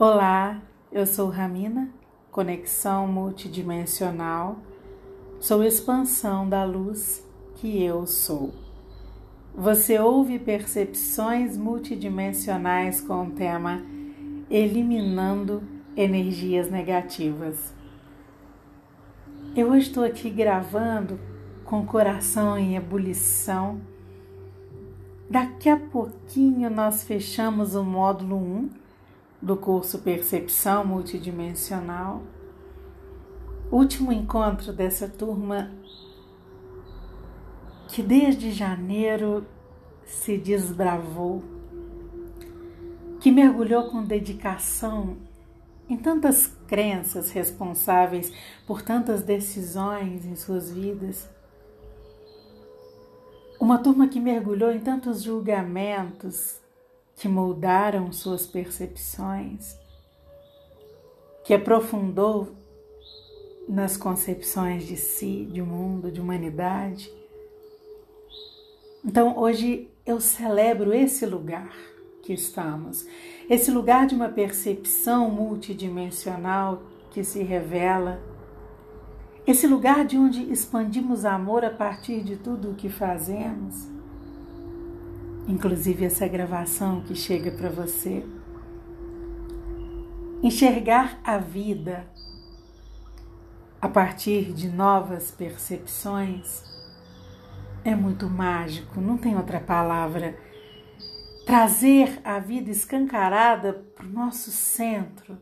Olá, eu sou Ramina, conexão multidimensional, sou expansão da luz que eu sou. Você ouve percepções multidimensionais com o tema Eliminando Energias Negativas. Eu hoje estou aqui gravando com o coração em ebulição. Daqui a pouquinho nós fechamos o módulo 1 do curso Percepção Multidimensional. Último encontro dessa turma que desde janeiro se desbravou, que mergulhou com dedicação em tantas crenças responsáveis por tantas decisões em suas vidas. Uma turma que mergulhou em tantos julgamentos que moldaram suas percepções, que aprofundou nas concepções de si, de mundo, de humanidade. Então, hoje eu celebro esse lugar que estamos, esse lugar de uma percepção multidimensional que se revela, esse lugar de onde expandimos amor a partir de tudo o que fazemos inclusive essa gravação que chega para você. Enxergar a vida a partir de novas percepções é muito mágico, não tem outra palavra. Trazer a vida escancarada para o nosso centro,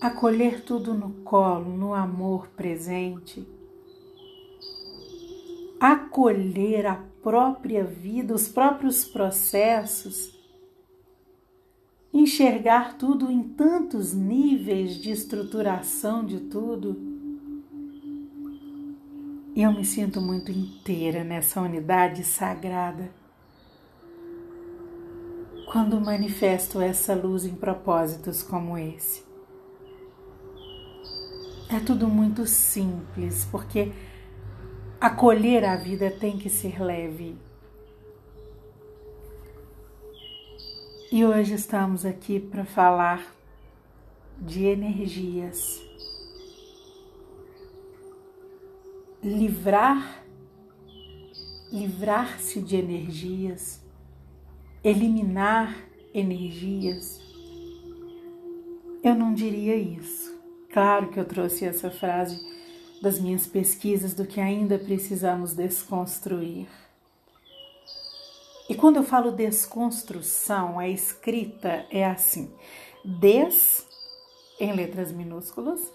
acolher tudo no colo, no amor presente, acolher a própria vida, os próprios processos, enxergar tudo em tantos níveis de estruturação de tudo. Eu me sinto muito inteira nessa unidade sagrada. Quando manifesto essa luz em propósitos como esse. É tudo muito simples, porque Acolher a vida tem que ser leve. E hoje estamos aqui para falar de energias. Livrar, livrar-se de energias, eliminar energias. Eu não diria isso. Claro que eu trouxe essa frase das minhas pesquisas do que ainda precisamos desconstruir. E quando eu falo desconstrução, a escrita é assim: des em letras minúsculas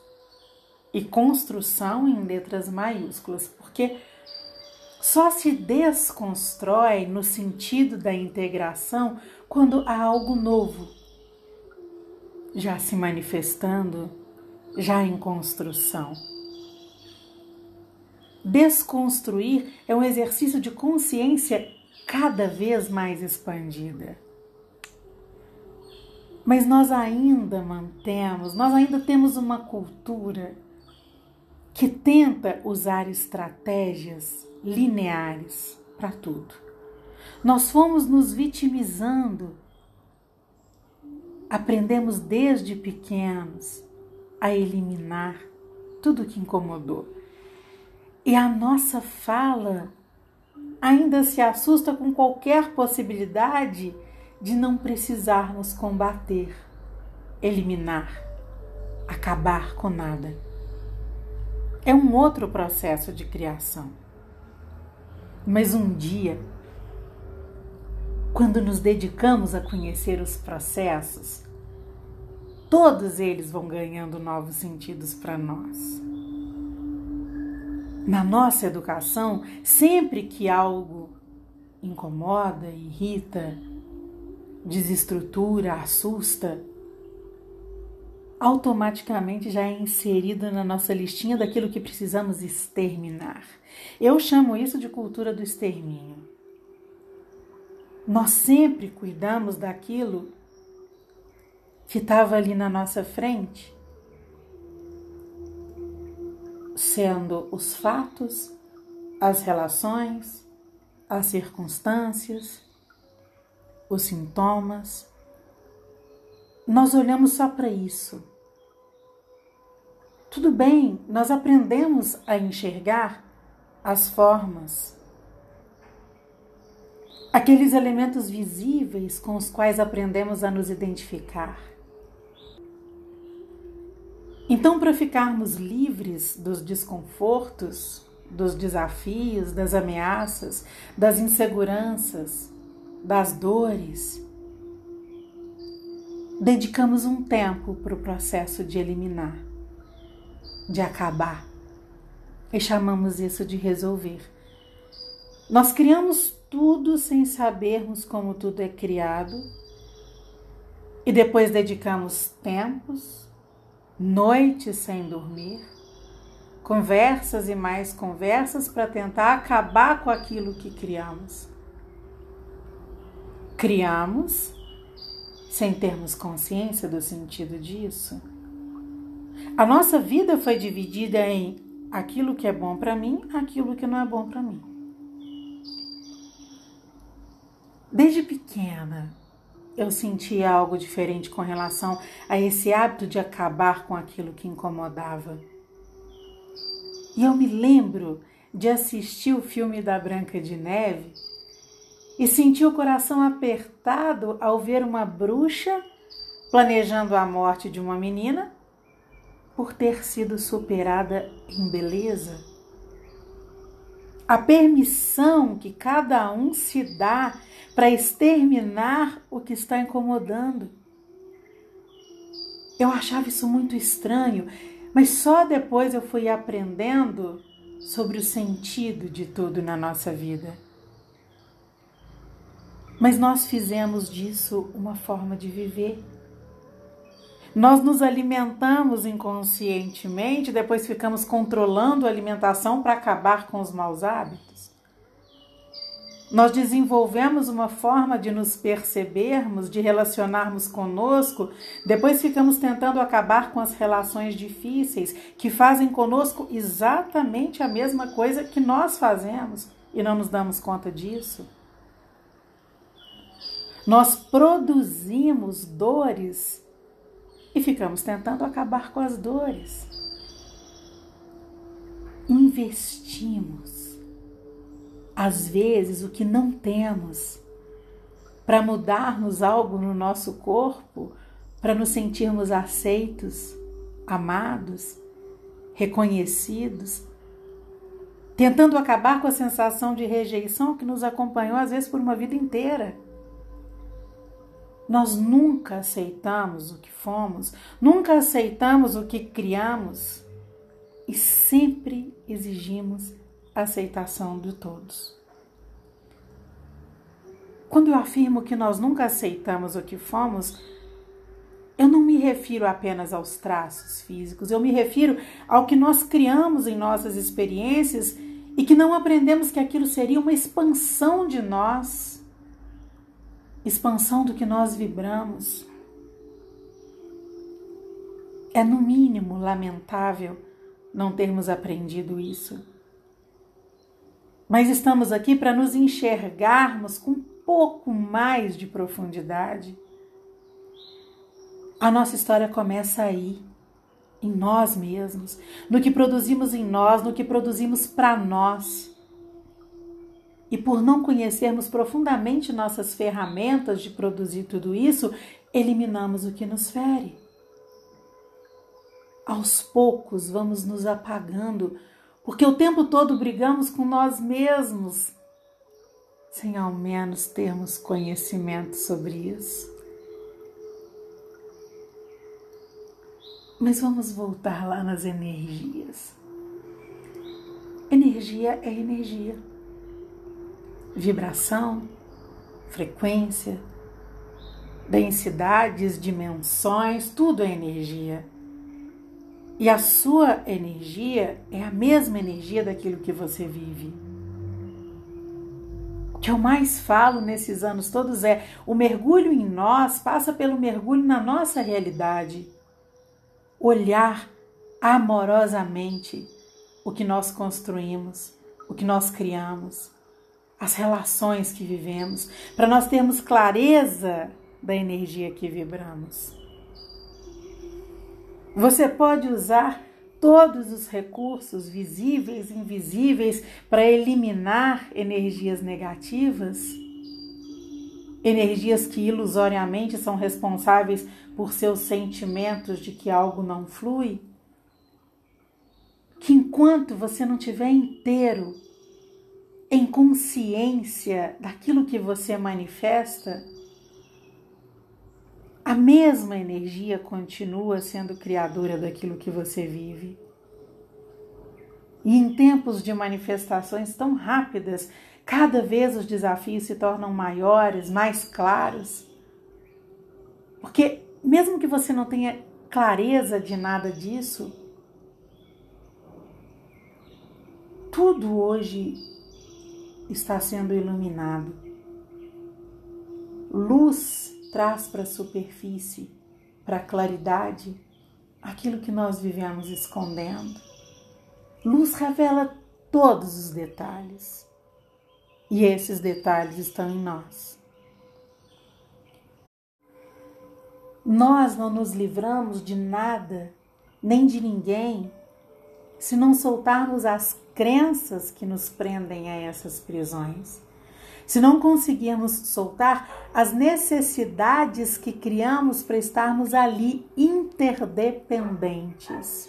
e construção em letras maiúsculas, porque só se desconstrói no sentido da integração quando há algo novo já se manifestando, já em construção. Desconstruir é um exercício de consciência cada vez mais expandida. Mas nós ainda mantemos, nós ainda temos uma cultura que tenta usar estratégias lineares para tudo. Nós fomos nos vitimizando. Aprendemos desde pequenos a eliminar tudo que incomodou. E a nossa fala ainda se assusta com qualquer possibilidade de não precisarmos combater, eliminar, acabar com nada. É um outro processo de criação. Mas um dia, quando nos dedicamos a conhecer os processos, todos eles vão ganhando novos sentidos para nós na nossa educação, sempre que algo incomoda, irrita, desestrutura, assusta, automaticamente já é inserido na nossa listinha daquilo que precisamos exterminar. Eu chamo isso de cultura do extermínio. Nós sempre cuidamos daquilo que estava ali na nossa frente sendo os fatos, as relações, as circunstâncias, os sintomas. nós olhamos só para isso. Tudo bem, nós aprendemos a enxergar as formas, aqueles elementos visíveis com os quais aprendemos a nos identificar. Então, para ficarmos livres dos desconfortos, dos desafios, das ameaças, das inseguranças, das dores, dedicamos um tempo para o processo de eliminar, de acabar, e chamamos isso de resolver. Nós criamos tudo sem sabermos como tudo é criado e depois dedicamos tempos, noites sem dormir, conversas e mais conversas para tentar acabar com aquilo que criamos. Criamos sem termos consciência do sentido disso. A nossa vida foi dividida em aquilo que é bom para mim, aquilo que não é bom para mim. Desde pequena, eu senti algo diferente com relação a esse hábito de acabar com aquilo que incomodava. E eu me lembro de assistir o filme da Branca de Neve e sentir o coração apertado ao ver uma bruxa planejando a morte de uma menina por ter sido superada em beleza. A permissão que cada um se dá para exterminar o que está incomodando. Eu achava isso muito estranho, mas só depois eu fui aprendendo sobre o sentido de tudo na nossa vida. Mas nós fizemos disso uma forma de viver. Nós nos alimentamos inconscientemente, depois ficamos controlando a alimentação para acabar com os maus hábitos. Nós desenvolvemos uma forma de nos percebermos, de relacionarmos conosco, depois ficamos tentando acabar com as relações difíceis que fazem conosco exatamente a mesma coisa que nós fazemos e não nos damos conta disso. Nós produzimos dores e ficamos tentando acabar com as dores. Investimos às vezes, o que não temos, para mudarmos algo no nosso corpo, para nos sentirmos aceitos, amados, reconhecidos, tentando acabar com a sensação de rejeição que nos acompanhou às vezes por uma vida inteira. Nós nunca aceitamos o que fomos, nunca aceitamos o que criamos e sempre exigimos aceitação de todos. Quando eu afirmo que nós nunca aceitamos o que fomos, eu não me refiro apenas aos traços físicos, eu me refiro ao que nós criamos em nossas experiências e que não aprendemos que aquilo seria uma expansão de nós, expansão do que nós vibramos. É no mínimo lamentável não termos aprendido isso mas estamos aqui para nos enxergarmos com um pouco mais de profundidade. A nossa história começa aí, em nós mesmos, no que produzimos em nós, no que produzimos para nós. E por não conhecermos profundamente nossas ferramentas de produzir tudo isso, eliminamos o que nos fere. Aos poucos vamos nos apagando porque o tempo todo brigamos com nós mesmos, sem ao menos termos conhecimento sobre isso. Mas vamos voltar lá nas energias. Energia é energia. Vibração, frequência, densidades, dimensões, tudo é energia. E a sua energia é a mesma energia daquilo que você vive. O que eu mais falo nesses anos todos é: o mergulho em nós passa pelo mergulho na nossa realidade. Olhar amorosamente o que nós construímos, o que nós criamos, as relações que vivemos, para nós termos clareza da energia que vibramos. Você pode usar todos os recursos visíveis e invisíveis para eliminar energias negativas, energias que ilusoriamente são responsáveis por seus sentimentos de que algo não flui. Que enquanto você não tiver inteiro em consciência daquilo que você manifesta, a mesma energia continua sendo criadora daquilo que você vive. E em tempos de manifestações tão rápidas, cada vez os desafios se tornam maiores, mais claros. Porque, mesmo que você não tenha clareza de nada disso, tudo hoje está sendo iluminado. Luz traz para a superfície, para a claridade, aquilo que nós vivemos escondendo. Luz revela todos os detalhes. E esses detalhes estão em nós. Nós não nos livramos de nada, nem de ninguém, se não soltarmos as crenças que nos prendem a essas prisões se não conseguirmos soltar as necessidades que criamos para estarmos ali interdependentes.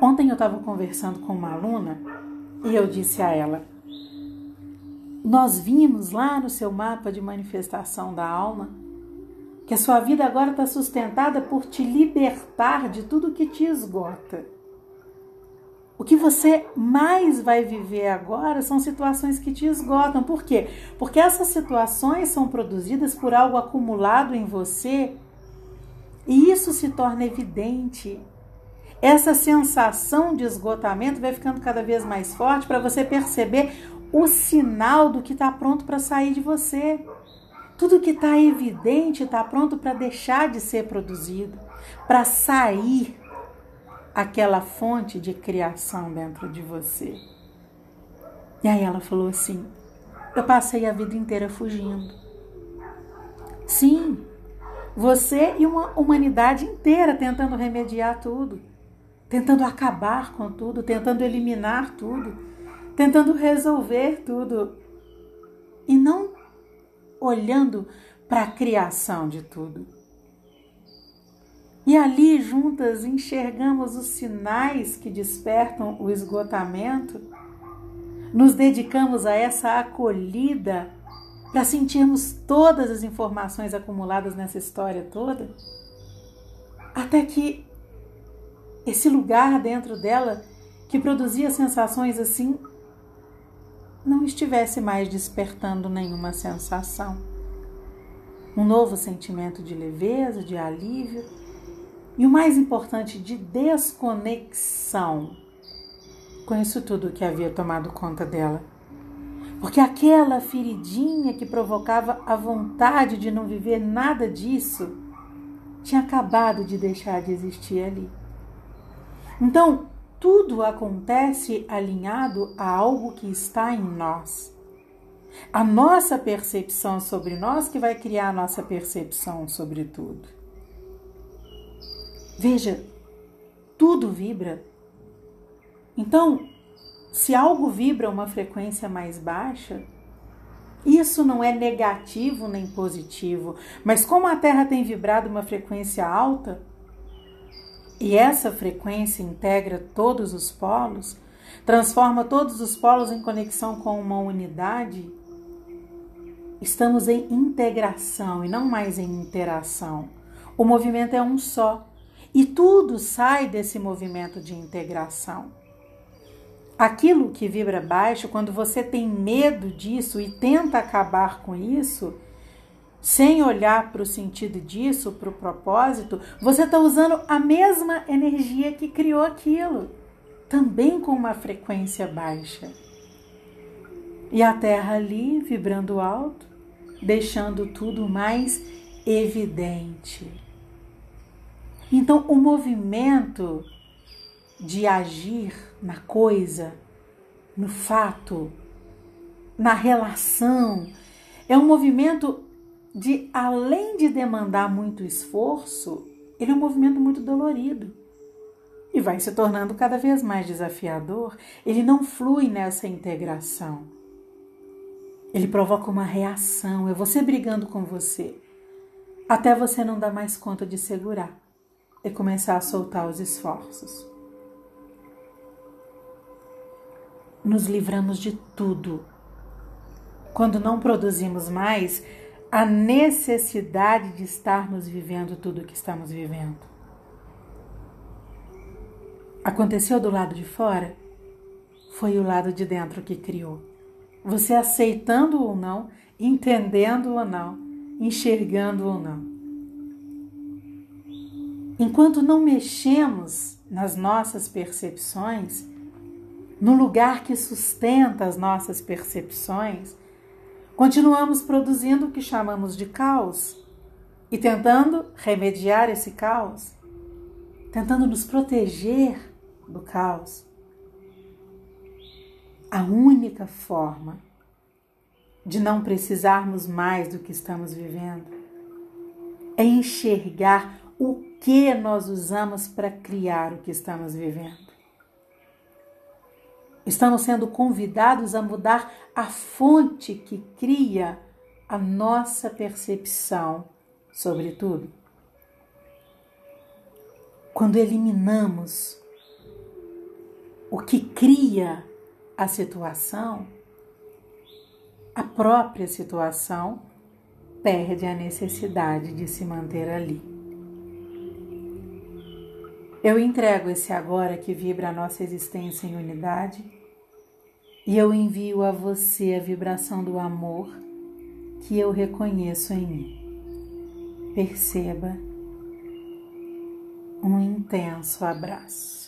Ontem eu estava conversando com uma aluna e eu disse a ela: Nós vimos lá no seu mapa de manifestação da alma que a sua vida agora está sustentada por te libertar de tudo que te esgota. O que você mais vai viver agora são situações que te esgotam. Por quê? Porque essas situações são produzidas por algo acumulado em você e isso se torna evidente. Essa sensação de esgotamento vai ficando cada vez mais forte para você perceber o sinal do que está pronto para sair de você. Tudo que está evidente está pronto para deixar de ser produzido, para sair aquela fonte de criação dentro de você. E aí ela falou assim: Eu passei a vida inteira fugindo. Sim, você e uma humanidade inteira tentando remediar tudo, tentando acabar com tudo, tentando eliminar tudo, tentando resolver tudo e não olhando para a criação de tudo. E ali juntas enxergamos os sinais que despertam o esgotamento, nos dedicamos a essa acolhida para sentirmos todas as informações acumuladas nessa história toda, até que esse lugar dentro dela que produzia sensações assim não estivesse mais despertando nenhuma sensação. Um novo sentimento de leveza, de alívio e o mais importante, de desconexão com isso tudo que havia tomado conta dela. Porque aquela feridinha que provocava a vontade de não viver nada disso tinha acabado de deixar de existir ali. Então, tudo acontece alinhado a algo que está em nós. A nossa percepção sobre nós que vai criar a nossa percepção sobre tudo. Veja, tudo vibra. Então, se algo vibra uma frequência mais baixa, isso não é negativo nem positivo, mas como a Terra tem vibrado uma frequência alta, e essa frequência integra todos os polos, transforma todos os polos em conexão com uma unidade, estamos em integração e não mais em interação. O movimento é um só. E tudo sai desse movimento de integração. Aquilo que vibra baixo, quando você tem medo disso e tenta acabar com isso, sem olhar para o sentido disso, para o propósito, você está usando a mesma energia que criou aquilo, também com uma frequência baixa. E a Terra ali vibrando alto, deixando tudo mais evidente. Então, o movimento de agir na coisa, no fato, na relação, é um movimento de, além de demandar muito esforço, ele é um movimento muito dolorido e vai se tornando cada vez mais desafiador. Ele não flui nessa integração. Ele provoca uma reação, é você brigando com você, até você não dar mais conta de segurar e começar a soltar os esforços. Nos livramos de tudo. Quando não produzimos mais, a necessidade de estarmos vivendo tudo o que estamos vivendo. Aconteceu do lado de fora? Foi o lado de dentro que criou. Você aceitando ou não, entendendo ou não, enxergando ou não. Enquanto não mexemos nas nossas percepções, no lugar que sustenta as nossas percepções, continuamos produzindo o que chamamos de caos e tentando remediar esse caos, tentando nos proteger do caos. A única forma de não precisarmos mais do que estamos vivendo é enxergar o que nós usamos para criar o que estamos vivendo. Estamos sendo convidados a mudar a fonte que cria a nossa percepção sobre tudo. Quando eliminamos o que cria a situação, a própria situação perde a necessidade de se manter ali. Eu entrego esse agora que vibra a nossa existência em unidade e eu envio a você a vibração do amor que eu reconheço em mim. Perceba um intenso abraço.